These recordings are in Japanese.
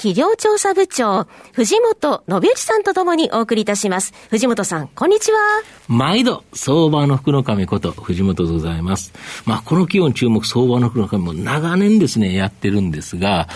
企業調査部長、藤本信之さんとともにお送りいたします。藤本さん、こんにちは。毎度、相場の福の神こと、藤本でございます。まあ、この企業に注目、相場の福の神も長年ですね、やってるんですが、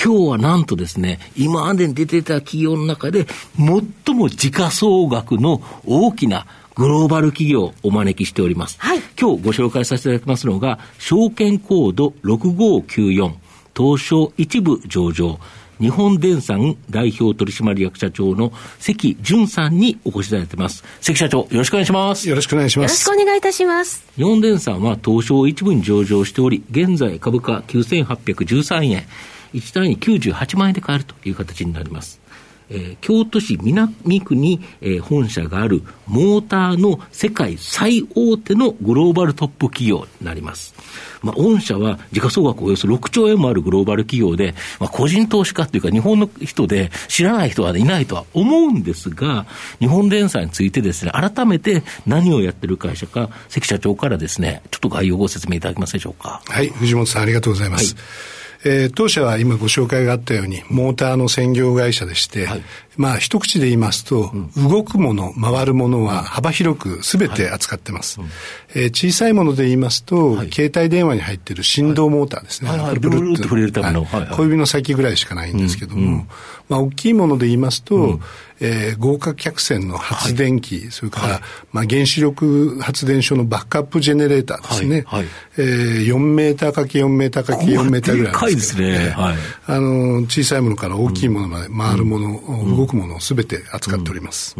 今日はなんとですね、今までに出てた企業の中で、最も時価総額の大きなグローバル企業をお招きしております。はい、今日ご紹介させていただきますのが、証券コード6594、東証一部上場、日本電産代表取締役社長の関淳さんにお越しいただいています。関社長、よろしくお願いします。よろしくお願いします。よろしくお願いいたします。日本電産は東証一部に上場しており、現在株価9813円、1単位98万円で買えるという形になります。えー、京都市南区に、えー、本社があるモーターの世界最大手のグローバルトップ企業になります。まあ、御社は時価総額およそ6兆円もあるグローバル企業で、まあ、個人投資家というか日本の人で知らない人はいないとは思うんですが、日本電産についてですね、改めて何をやってる会社か、関社長からですね、ちょっと概要をご説明いただけますでしょうか。はい、藤本さんありがとうございます。はいえー、当社は今ご紹介があったように、モーターの専業会社でして、まあ一口で言いますと、うん、動くもの、回るものは幅広くすべて扱ってます。はい、えー、小さいもので言いますと、はい、携帯電話に入っている振動モーターですね。はい。はい、ブルーと触れるための、はい。はい、小指の先ぐらいしかないんですけども、うん。うん、まあ大きいもので言いますと、うん。えー、豪華客船の発電機、はい、それから、はい、まあ、原子力発電所のバックアップジェネレーターですね。はい。はい、えー、4メーターかけ4メーターかけ4メーターぐらいでですね。はい。あの、小さいものから大きいものまで、回るもの、うん、動くものをすべて扱っております。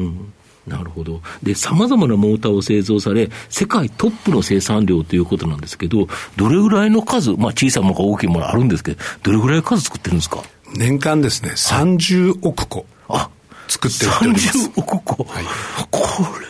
なるほど。で、様々なモーターを製造され、世界トップの生産量ということなんですけど、どれぐらいの数、まあ小さいものか大きいものあるんですけど、どれぐらい数作ってるんですか？年間ですね、30億個。あ、作って売っております。30億個、はい、こ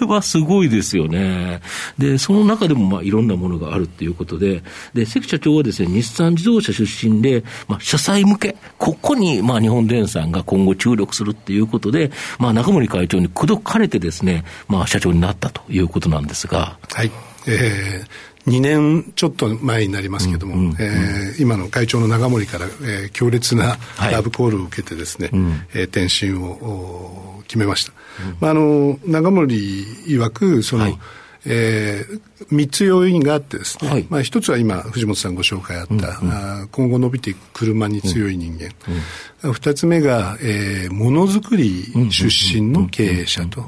れはすごいですよね。で、その中でもまあいろんなものがあるということで、で、関社長はですね、日産自動車出身で、まあ、車載向け、ここにまあ日本電産が今後注力するっていうことで、まあ中森会長に口説かれてですね、まあ社長になったということなんですが。はい。えー、2年ちょっと前になりますけども、うんうん、えー、今の会長の長森から、えー、強烈なラブコールを受けてですね、はい、えー、転身を決めました。うん、まあ、あの長森曰くその、はい。えー、3つ要因があってですね、はい、まあ、1つは今藤本さんご紹介あった、うんうん、今後伸びていく車に強い人間、うんうん、2つ目が、えー、ものづくり出身の経営者と。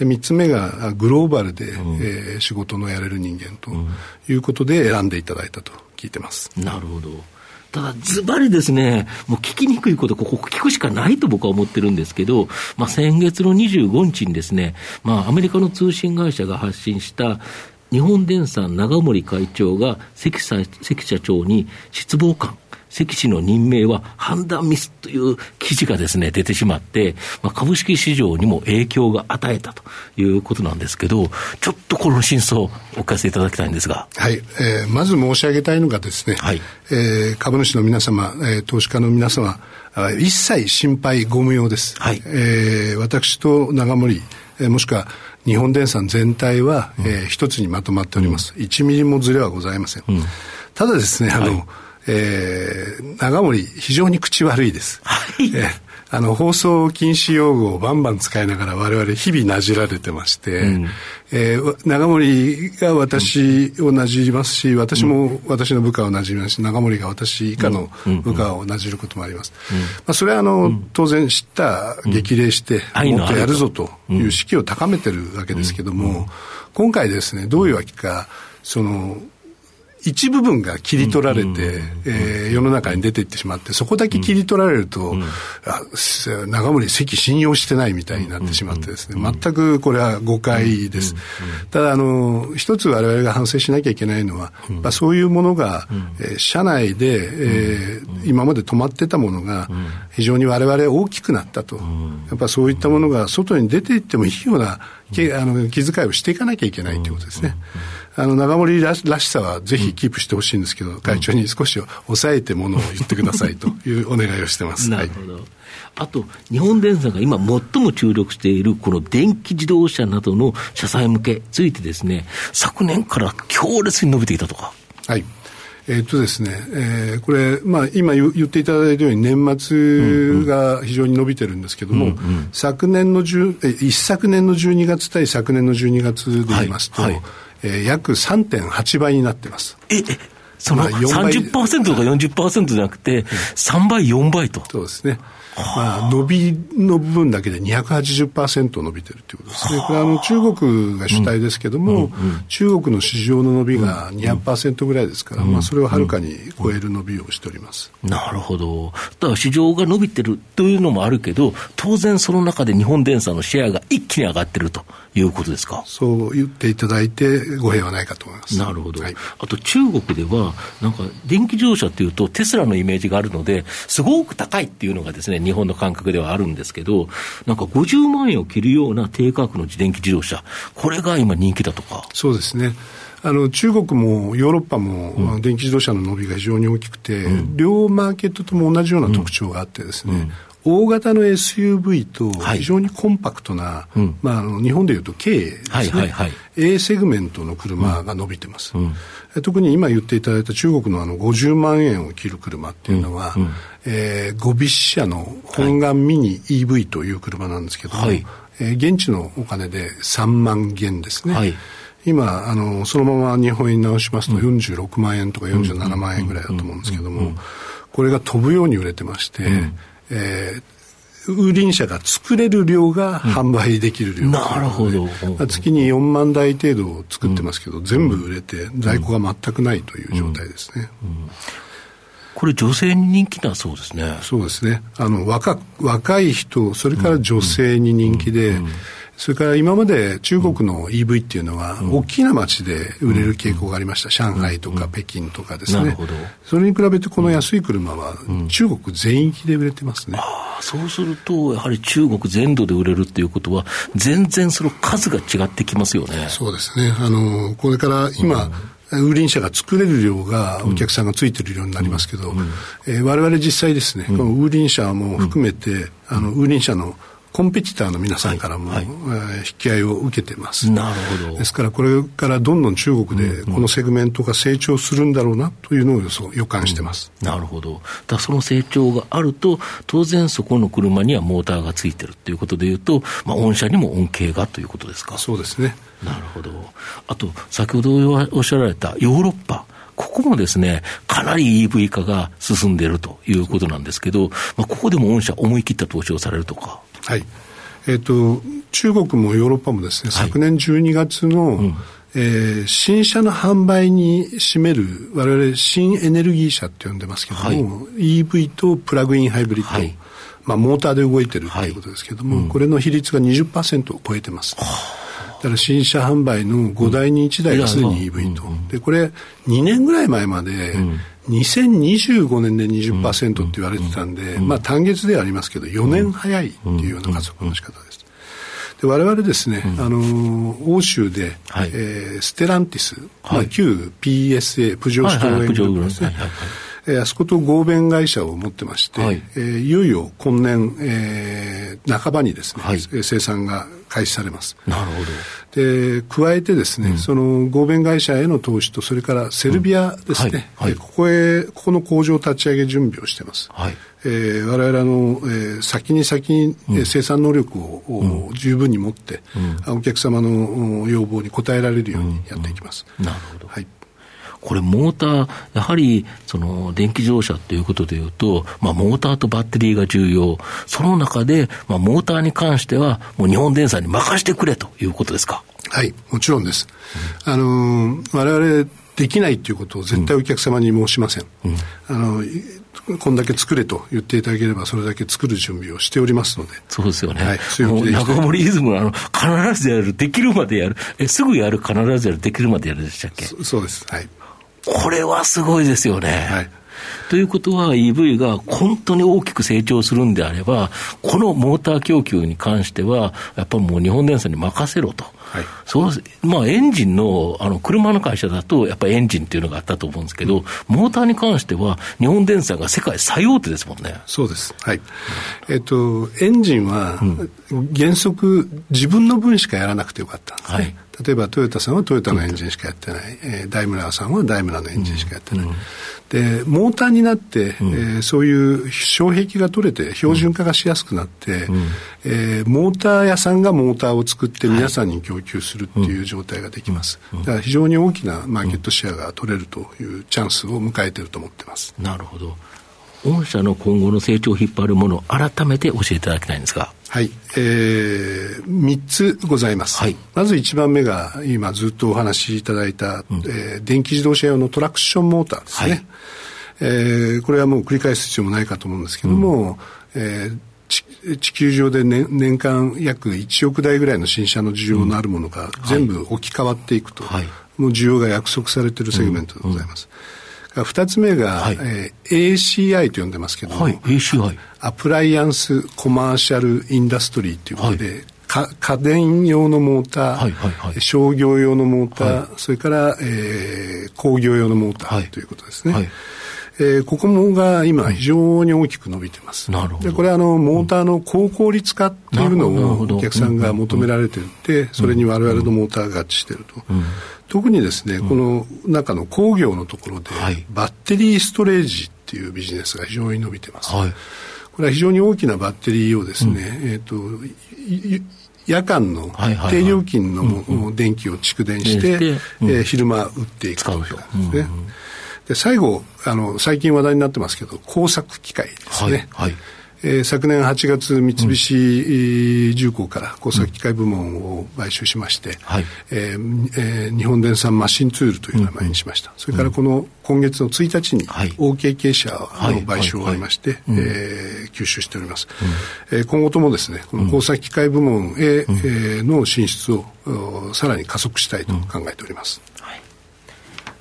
で3つ目がグローバルで、うん、えー、仕事のやれる人間ということで選んでいただいたと聞いてます。なるほど。ただ、ズバリですね、もう聞きにくいこと、ここ聞くしかないと僕は思ってるんですけど、まあ、先月の25日にですね、まあ、アメリカの通信会社が発信した日本電産長森会長が関社長に失望感、関氏の任命は判断ミスという記事がですね、出てしまって、まあ、株式市場にも影響が与えたということなんですけど、ちょっとこの真相をお聞かせいただきたいんですが。はい。えー、まず申し上げたいのがですね、はい、えー、株主の皆様、えー、投資家の皆様、一切心配ご無用です。はい。えー、私と長森、えー、もしくは日本電産全体は、うん、えー、一つにまとまっております。うん、1ミリもずれはございません。うん、ただですね、あの、はいえー、長森、非常に口悪いです。はい。えーあの、放送禁止用語をバンバン使いながら我々日々なじられてまして、うん、えー、長森が私をなじりますし、私も私の部下をなじりますし、長森が私以下の部下をなじることもあります。うん、まあ、それはあの、当然知った激励して、もっとやるぞという士気を高めてるわけですけども、今回ですね、どういうわけか、その、一部分が切り取られて、えー、世の中に出ていってしまって、そこだけ切り取られると、うん、あ長森関信用してないみたいになってしまってですね、全くこれは誤解です。ただ、あの、一つ我々が反省しなきゃいけないのは、まあ、そういうものが、えー、社内で、えー、今まで止まってたものが、非常に我々大きくなったと。やっぱそういったものが外に出ていってもいいような、あの気遣いをしていかなきゃいけないということですね。あの、長森らしさはぜひキープしてほしいんですけど、会長に少し抑えてものを言ってくださいというお願いをしてます。なるほど。はいあと、日本電産が今最も注力しているこの電気自動車などの車載向けついてですね、昨年から強烈に伸びていたとか。はい。えー、っとですね、えー、これ、まあ、今言っていただいたように年末が非常に伸びてるんですけども、うんうん、昨年の10え一昨年の12月対昨年の12月で言いますと、はいはいえー、約3.8倍になってます。え、え、その30%とか40%じゃなくて、3倍、4倍と。そうですね。まあ、伸びの部分だけで280%伸びてるということですね。これはあの中国が主体ですけども、うんうん中国の市場の伸びが200%ぐらいですから、まあ、それをはるかに超える伸びをしております。なるほど。だから市場が伸びてるというのもあるけど、当然その中で日本電産のシェアが一気に上がってるということですか？そう言っていただいて、語弊はないかと思います。なるほど。はい、あと中国では、なんか電気自動車っていうとテスラのイメージがあるので、すごく高いっていうのがですね、日本の感覚ではあるんですけど、なんか50万円を切るような低価格の電気自動車、これが今人気だとか？そうですね。あの中国もヨーロッパも、電気自動車の伸びが非常に大きくて、うん、両マーケットとも同じような特徴があってですね、うん大型の SUV と非常にコンパクトな、はいまあ、あの日本でいうと軽ですね、はいはいはい、A セグメントの車が伸びてます、うん、特に今言っていただいた中国のあの50万円を切る車っていうのは、うん。うん、えー、ゴビッシャの本願ミニ EV という車なんですけども、はい、えー、現地のお金で3万元ですね、はい。今あのそのまま日本円に直しますと46万円とか47万円ぐらいだと思うんですけどもこれが飛ぶように売れてまして、うんえー、売輪車が作れる量が販売できる量、うん、なるほど、月に4万台程度作ってますけど、うん、全部売れて在庫が全くないという状態ですね、これ女性に人気だそうですね。そうですね。あの若若い人それから女性に人気で、それから今まで中国の EV っていうのは、大きな街で売れる傾向がありました。上海とか北京とかですね。それに比べてこの安い車は、中国全域で売れてますね。そうすると、やはり中国全土で売れるっていうことは、全然その数が違ってきますよね。そうですね。あの、これから今、ウーリン車が作れる量がお客さんがついてる量になりますけど、うん。うん、えー、我々実際ですね、このウーリン車も含めて、あのウーリン車のコンペティターの皆さんからも、はいはい、え引き合いを受けてます。なるほど。ですからこれからどんどん中国でこのセグメントが成長するんだろうなというのを予想予感してます。うん、なるほど。だその成長があると当然そこの車にはモーターがついてるということでいうと、まあ御社にも恩恵がということですか。そうですね。なるほど。あと先ほどおっしゃられたヨーロッパ。ここもですね、かなり EV 化が進んでいるということなんですけど、まあ、ここでも御社思い切った投資をされるとか。はい。えっ、ー、と、中国もヨーロッパもですね、はい、昨年12月の、うん、えー、新車の販売に占める、我々新エネルギー車って呼んでますけども、はい、EV とプラグインハイブリッド、はい、まあ、モーターで動いてるということですけども、はいうん、これの比率が20%を超えてます。だから新車販売の5台に1台がすでに EV と。で、これ2年ぐらい前まで、2025年で20%って言われてたんで、まあ単月ではありますけど、4年早いっていうような加速の仕方です。で我々ですね、あの欧州で、ステランティス、旧 PSA プジョーストーエングですね、えー、あそこと合弁会社を持ってまして、はい、えー、いよいよ今年、えー、半ばにですね、はい、生産が開始されます。なるほど。で、加えてですね、うん、その合弁会社への投資と、それからセルビアですね、うんはいはい、ここへ、ここの工場立ち上げ準備をしてます。はい。えー、我々の、えー、先に先に、うん、生産能力を、うん、十分に持って、うん、お客様の要望に応えられるようにやっていきます。なるほど。はい。これ、モーター、やはりその電気自動車ということでいうと、まあ、モーターとバッテリーが重要、その中で、まあ、モーターに関しては、もう日本電産に任せてくれということですか？はい、もちろんです。うん、あの我々できないということを絶対お客様に申しません。うん、あのこんだけ作れと言っていただければ、それだけ作る準備をしておりますので。そうですよね。はい、強気中森イズムあの、必ずやる、できるまでやる、え、すぐやる、必ずやる、できるまでやるでしたっけ？そうです。はい。これはすごいですよね。はい。ということは EV が本当に大きく成長するんであれば、このモーター供給に関しては、やっぱりもう日本電産に任せろと。はい、そうまあ、エンジンの、あの、車の会社だと、やっぱりエンジンっていうのがあったと思うんですけど、うん、モーターに関しては、日本電産が世界最大手ですもんね。そうです。はい。えっと、エンジンは、原則、自分の分しかやらなくてよかったんですね。はい。例えばトヨタさんはトヨタのエンジンしかやってない、えー、ダイムラーさんはダイムラーのエンジンしかやってない、うん、でモーターになって、うん、えー、そういう障壁が取れて標準化がしやすくなって、うん、えー、モーター屋さんがモーターを作って皆さんに供給するっていう状態ができます、だから非常に大きなマーケットシェアが取れるというチャンスを迎えていると思ってます。なるほど御社の今後の成長を引っ張るものを改めて教えていただきたいんですが。はい。えー、3つございます。はい。まず1番目が、今ずっとお話しいただいた、うん、えー、電気自動車用のトラクションモーターですね。はい、えー、これはもう繰り返す必要もないかと思うんですけども、うん、えー地球上で年年間約1億台ぐらいの新車の需要のあるものが全部置き換わっていくと、はい、もう需要が約束されているセグメントでございます。うん。うん。二つ目が、はい、えー、ACI と呼んでますけども、はい、ACI。アプライアンスコマーシャルインダストリーということで、はい。か家電用のモーター、はいはいはい、商業用のモーター、はい、それから、えー、工業用のモーター、はい、ということですね。はいえー、ここもが今非常に大きく伸びてます。なるほど。で、これはあの、モーターの高効率化っていうのをお客さんが求められていて、それに我々のモーターが合致していると。うん。特にですね、うん、この中の工業のところで、はい、バッテリーストレージっていうビジネスが非常に伸びてます。はい、これは非常に大きなバッテリーをですね、うん、えっ、と、夜間の低料金の電気を蓄電して、えー、昼間売っていくというですね。で最後あの、最近話題になってますけど、工作機械ですね。はい、はい。えー、昨年8月、三菱重工から工作機械部門を買収しまして、はい。えーえー、日本電産マシンツールという名前にしました。それからこの今月の1日に OKK 社の買収を終えまして、え吸収しております。うん、えー、今後ともですね、この工作機械部門へ、うん、えー、の進出をさらに加速したいと考えております。はい、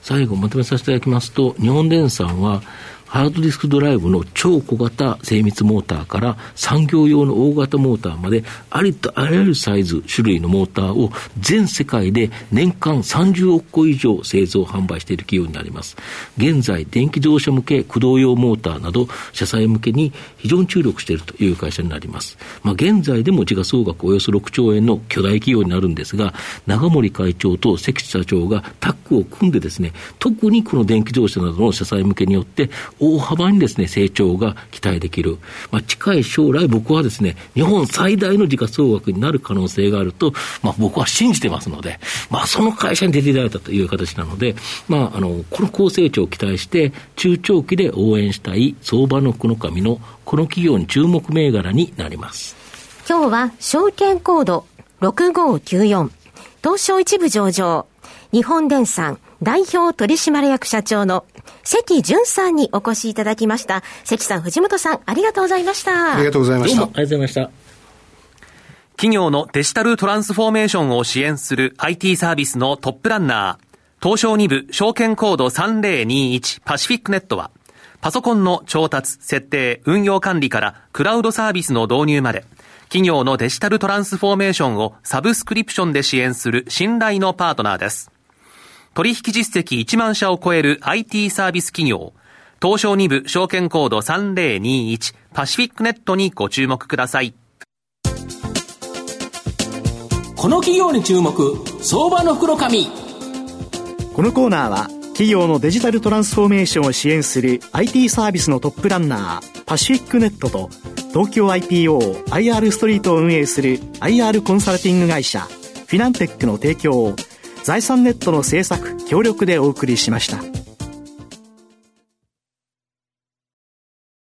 最後まとめさせていただきますと、日本電産はハードディスクドライブの超小型精密モーターから産業用の大型モーターまでありとあらゆるサイズ、種類のモーターを全世界で年間30億個以上製造販売している企業になります。現在、電気自動車向け駆動用モーターなど車載向けに非常に注力しているという会社になります。まあ、現在でも時価総額およそ6兆円の巨大企業になるんですが、長森会長と関社長がタッグを組んでですね、特にこの電気自動車などの車載向けによって大幅にですね、成長が期待できる。まあ、近い将来僕はですね、日本最大の時価総額になる可能性があると、まあ、僕は信じてますので、まあ、その会社に出ていただいたという形なので、まあ、あの、この高成長を期待して、中長期で応援したい相場の福の神のこの企業に注目銘柄になります。今日は証券コード6594東証一部上場日本電産代表取締役社長の関淳さんにお越しいただきました。関さん、藤本さん、ありがとうございました。ありがとうございました。どうもありがとうございました。企業のデジタルトランスフォーメーションを支援する IT サービスのトップランナー、東証2部証券コード3021パシフィックネットは、パソコンの調達、設定、運用管理からクラウドサービスの導入まで、企業のデジタルトランスフォーメーションをサブスクリプションで支援する信頼のパートナーです。取引実績1万社を超える IT サービス企業、東証2部証券コード3021パシフィックネットにご注目ください。この企業に注目、相場の袋紙。このコーナーは、企業のデジタルトランスフォーメーションを支援する IT サービスのトップランナー、パシフィックネットと、東京 IPO、IR ストリートを運営する IR コンサルティング会社、フィナンテックの提供を財産ネットの制作協力でお送りしました。